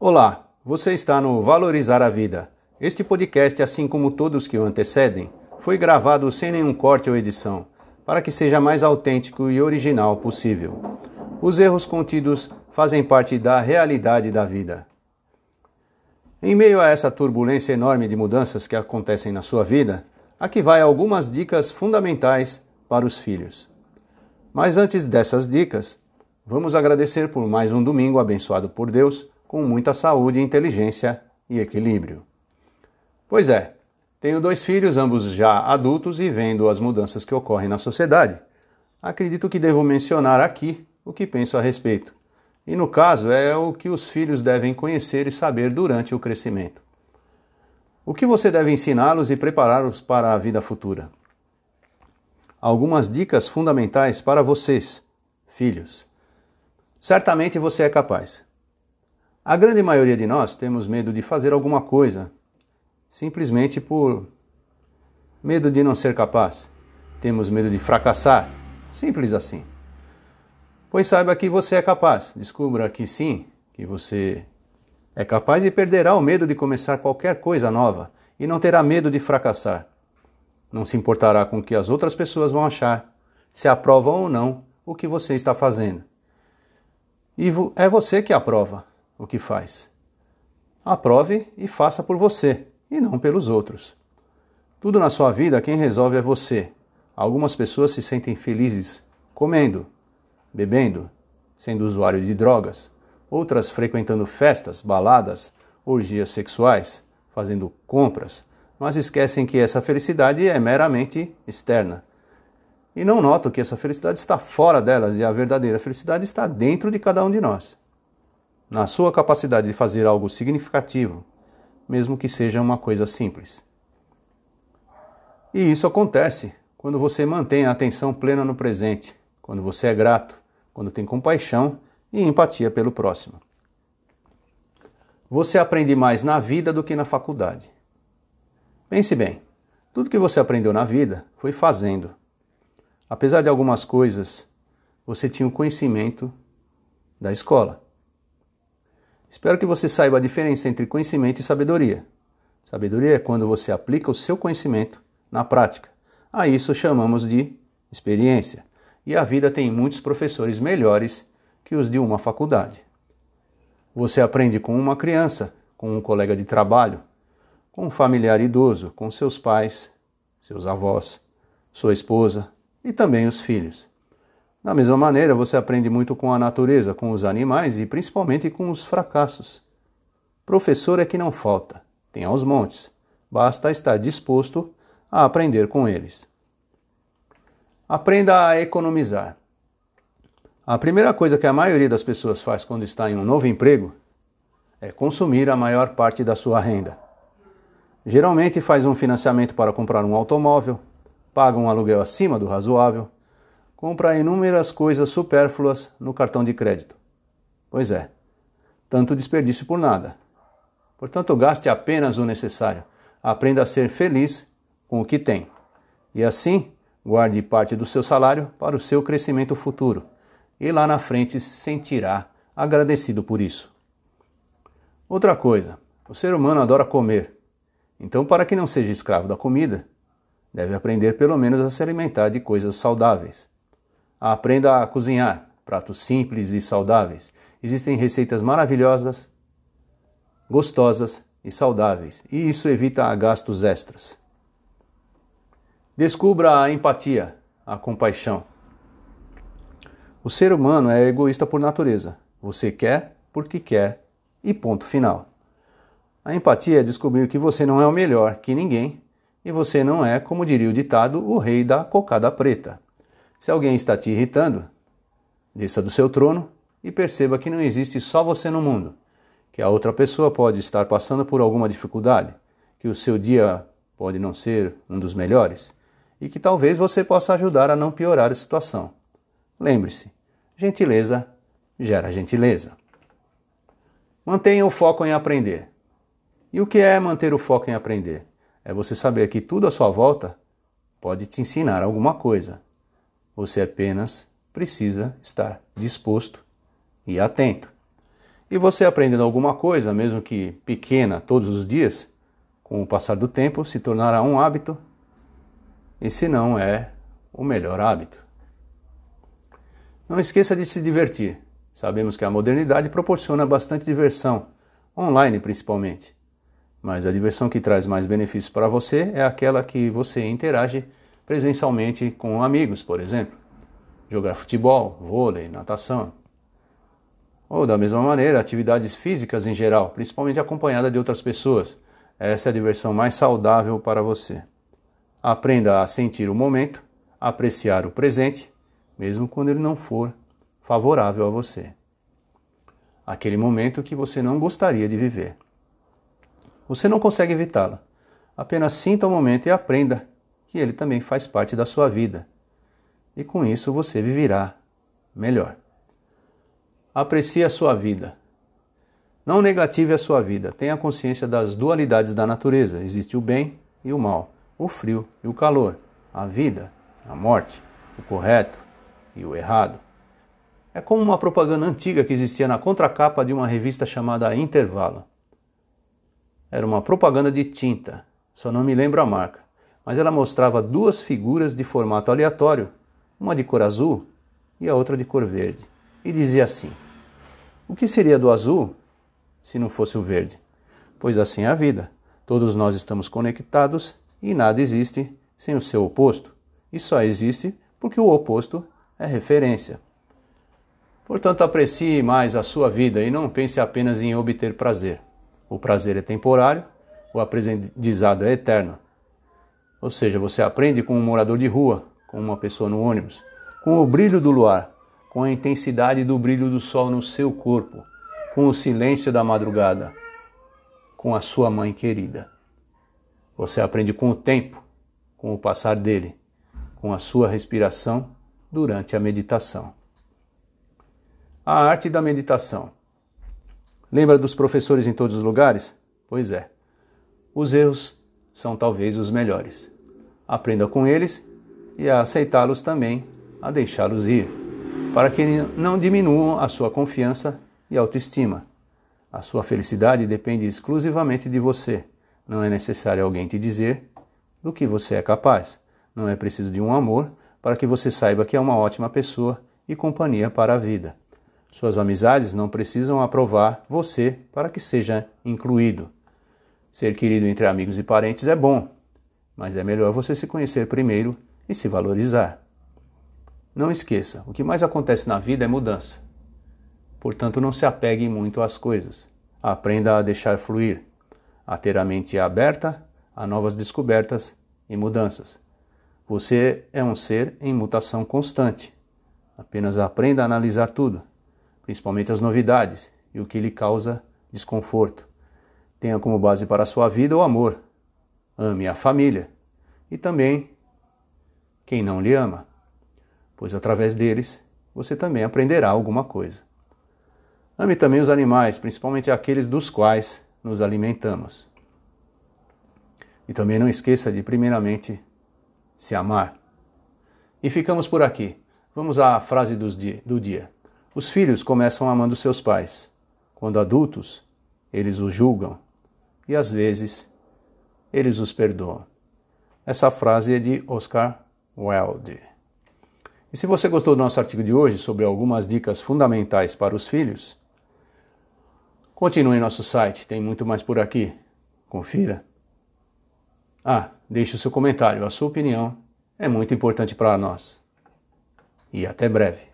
Olá, você está no Valorizar a Vida. Este podcast, assim como todos que o antecedem, foi gravado sem nenhum corte ou edição, para que seja mais autêntico e original possível. Os erros contidos fazem parte da realidade da vida. Em meio a essa turbulência enorme de mudanças que acontecem na sua vida, aqui vai algumas dicas fundamentais para os filhos. Mas antes dessas dicas, vamos agradecer por mais um domingo abençoado por Deus com muita saúde, inteligência e equilíbrio. Pois é, tenho dois filhos, ambos já adultos, e vendo as mudanças que ocorrem na sociedade, acredito que devo mencionar aqui o que penso a respeito. E no caso, é o que os filhos devem conhecer e saber durante o crescimento. O que você deve ensiná-los e prepará-los para a vida futura? Algumas dicas fundamentais para vocês, filhos. Certamente você é capaz. A grande maioria de nós temos medo de fazer alguma coisa, simplesmente por medo de não ser capaz. Temos medo de fracassar, simples assim. Pois saiba que você é capaz. Descubra que sim, que você é capaz e perderá o medo de começar qualquer coisa nova e não terá medo de fracassar. Não se importará com o que as outras pessoas vão achar, se aprovam ou não o que você está fazendo. E é você que aprova o que faz. Aprove e faça por você, e não pelos outros. Tudo na sua vida quem resolve é você. Algumas pessoas se sentem felizes comendo, bebendo, sendo usuário de drogas, outras frequentando festas, baladas, orgias sexuais, fazendo compras, mas esquecem que essa felicidade é meramente externa. E não notam que essa felicidade está fora delas e a verdadeira felicidade está dentro de cada um de nós na sua capacidade de fazer algo significativo, mesmo que seja uma coisa simples. E isso acontece quando você mantém a atenção plena no presente, quando você é grato, quando tem compaixão e empatia pelo próximo. Você aprende mais na vida do que na faculdade. Pense bem, tudo que você aprendeu na vida foi fazendo. Apesar de algumas coisas, você tinha o conhecimento da escola. Espero que você saiba a diferença entre conhecimento e sabedoria. Sabedoria é quando você aplica o seu conhecimento na prática. A isso chamamos de experiência. E a vida tem muitos professores melhores que os de uma faculdade. Você aprende com uma criança, com um colega de trabalho, com um familiar idoso, com seus pais, seus avós, sua esposa e também os filhos. Da mesma maneira, você aprende muito com a natureza, com os animais e principalmente com os fracassos. Professor é que não falta, tem aos montes, basta estar disposto a aprender com eles. Aprenda a economizar. A primeira coisa que a maioria das pessoas faz quando está em um novo emprego é consumir a maior parte da sua renda. Geralmente faz um financiamento para comprar um automóvel, paga um aluguel acima do razoável, compra inúmeras coisas supérfluas no cartão de crédito. Pois é, tanto desperdício por nada. Portanto, gaste apenas o necessário. Aprenda a ser feliz com o que tem. E assim, guarde parte do seu salário para o seu crescimento futuro. E lá na frente se sentirá agradecido por isso. Outra coisa, o ser humano adora comer. Então, para que não seja escravo da comida, deve aprender pelo menos a se alimentar de coisas saudáveis. Aprenda a cozinhar pratos simples e saudáveis. Existem receitas maravilhosas, gostosas e saudáveis, e isso evita gastos extras. Descubra a empatia, a compaixão. O ser humano é egoísta por natureza. Você quer porque quer e ponto final. A empatia é descobrir que você não é o melhor que ninguém e você não é, como diria o ditado, o rei da cocada preta. Se alguém está te irritando, desça do seu trono e perceba que não existe só você no mundo, que a outra pessoa pode estar passando por alguma dificuldade, que o seu dia pode não ser um dos melhores e que talvez você possa ajudar a não piorar a situação. Lembre-se, gentileza gera gentileza. Mantenha o foco em aprender. E o que é manter o foco em aprender? É você saber que tudo à sua volta pode te ensinar alguma coisa você apenas precisa estar disposto e atento. E você aprendendo alguma coisa, mesmo que pequena, todos os dias, com o passar do tempo, se tornará um hábito, e se não é o melhor hábito. Não esqueça de se divertir. Sabemos que a modernidade proporciona bastante diversão, online principalmente. Mas a diversão que traz mais benefícios para você é aquela que você interage presencialmente com amigos, por exemplo. Jogar futebol, vôlei, natação. Ou da mesma maneira, atividades físicas em geral, principalmente acompanhada de outras pessoas. Essa é a diversão mais saudável para você. Aprenda a sentir o momento, apreciar o presente, mesmo quando ele não for favorável a você. Aquele momento que você não gostaria de viver. Você não consegue evitá-lo. Apenas sinta o momento e aprenda que ele também faz parte da sua vida. E com isso você viverá melhor. Aprecie a sua vida. Não negative a sua vida. Tenha consciência das dualidades da natureza. Existe o bem e o mal, o frio e o calor, a vida, a morte, o correto e o errado. É como uma propaganda antiga que existia na contracapa de uma revista chamada Intervalo. Era uma propaganda de tinta, só não me lembro a marca, mas ela mostrava duas figuras de formato aleatório, uma de cor azul e a outra de cor verde, e dizia assim: o que seria do azul se não fosse o verde? Pois assim é a vida. Todos nós estamos conectados e nada existe sem o seu oposto. E só existe porque o oposto é referência. Portanto, aprecie mais a sua vida e não pense apenas em obter prazer. O prazer é temporário, o aprendizado é eterno. Ou seja, você aprende com um morador de rua, com uma pessoa no ônibus, com o brilho do luar, com a intensidade do brilho do sol no seu corpo, com o silêncio da madrugada, com a sua mãe querida. Você aprende com o tempo, com o passar dele, com a sua respiração durante a meditação. A arte da meditação. Lembra dos professores em todos os lugares? Pois é. Os erros são talvez os melhores. Aprenda com eles e a aceitá-los também, a deixá-los ir para que não diminuam a sua confiança e autoestima. A sua felicidade depende exclusivamente de você. Não é necessário alguém te dizer do que você é capaz. Não é preciso de um amor para que você saiba que é uma ótima pessoa e companhia para a vida. Suas amizades não precisam aprovar você para que seja incluído. Ser querido entre amigos e parentes é bom, mas é melhor você se conhecer primeiro e se valorizar. Não esqueça, o que mais acontece na vida é mudança. Portanto, não se apegue muito às coisas. Aprenda a deixar fluir, a ter a mente aberta a novas descobertas e mudanças. Você é um ser em mutação constante. Apenas aprenda a analisar tudo, principalmente as novidades e o que lhe causa desconforto. Tenha como base para a sua vida o amor. Ame a família e também quem não lhe ama pois através deles você também aprenderá alguma coisa. Ame também os animais, principalmente aqueles dos quais nos alimentamos. E também não esqueça de, primeiramente, se amar. E ficamos por aqui. Vamos à frase do dia. Os filhos começam amando seus pais. Quando adultos, eles os julgam. E às vezes, eles os perdoam. Essa frase é de Oscar Wilde. E se você gostou do nosso artigo de hoje sobre algumas dicas fundamentais para os filhos, continue em nosso site, tem muito mais por aqui. Confira. Ah, deixe o seu comentário, a sua opinião é muito importante para nós. E até breve.